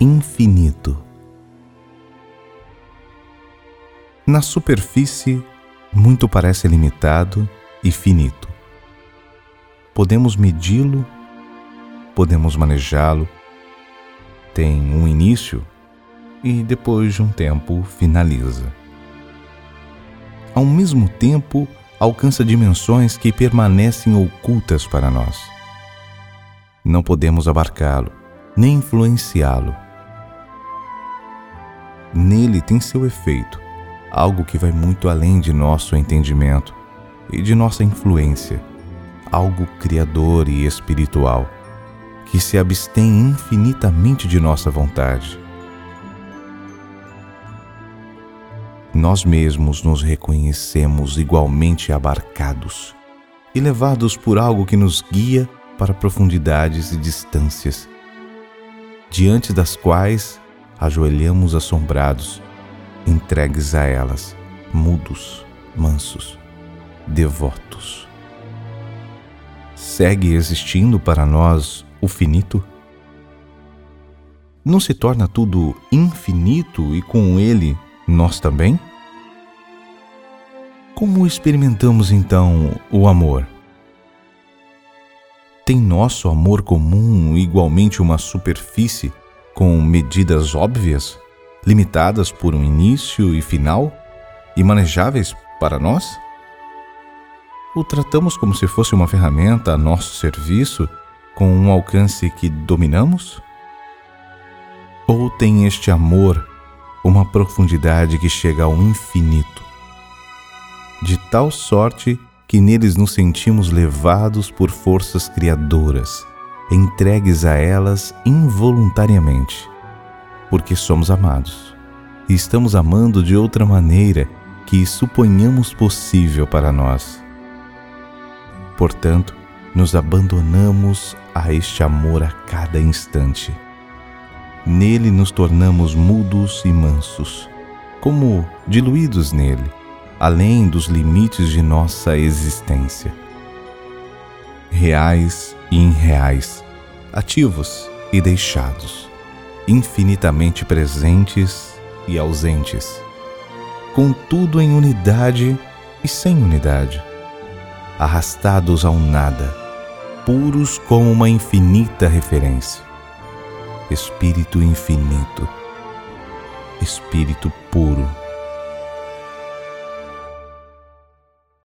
infinito. Na superfície, muito parece limitado e finito. Podemos medi-lo, podemos manejá-lo, tem um início e depois de um tempo finaliza. Ao mesmo tempo, alcança dimensões que permanecem ocultas para nós. Não podemos abarcá-lo, nem influenciá-lo. Nele tem seu efeito, algo que vai muito além de nosso entendimento e de nossa influência, algo criador e espiritual, que se abstém infinitamente de nossa vontade. Nós mesmos nos reconhecemos igualmente abarcados e levados por algo que nos guia para profundidades e distâncias, diante das quais ajoelhamos assombrados, entregues a elas, mudos, mansos, devotos. Segue existindo para nós o finito? Não se torna tudo infinito e com ele nós também? Como experimentamos então o amor? Tem nosso amor comum igualmente uma superfície com medidas óbvias, limitadas por um início e final e manejáveis para nós? O tratamos como se fosse uma ferramenta a nosso serviço com um alcance que dominamos? Ou tem este amor uma profundidade que chega ao infinito, de tal sorte que neles nos sentimos levados por forças criadoras, entregues a elas involuntariamente, porque somos amados e estamos amando de outra maneira que suponhamos possível para nós. Portanto, nos abandonamos a este amor a cada instante Nele nos tornamos mudos e mansos, como diluídos nele, além dos limites de nossa existência. Reais e irreais, ativos e deixados, infinitamente presentes e ausentes, contudo em unidade e sem unidade, arrastados ao nada, puros como uma infinita referência. Espírito infinito, Espírito puro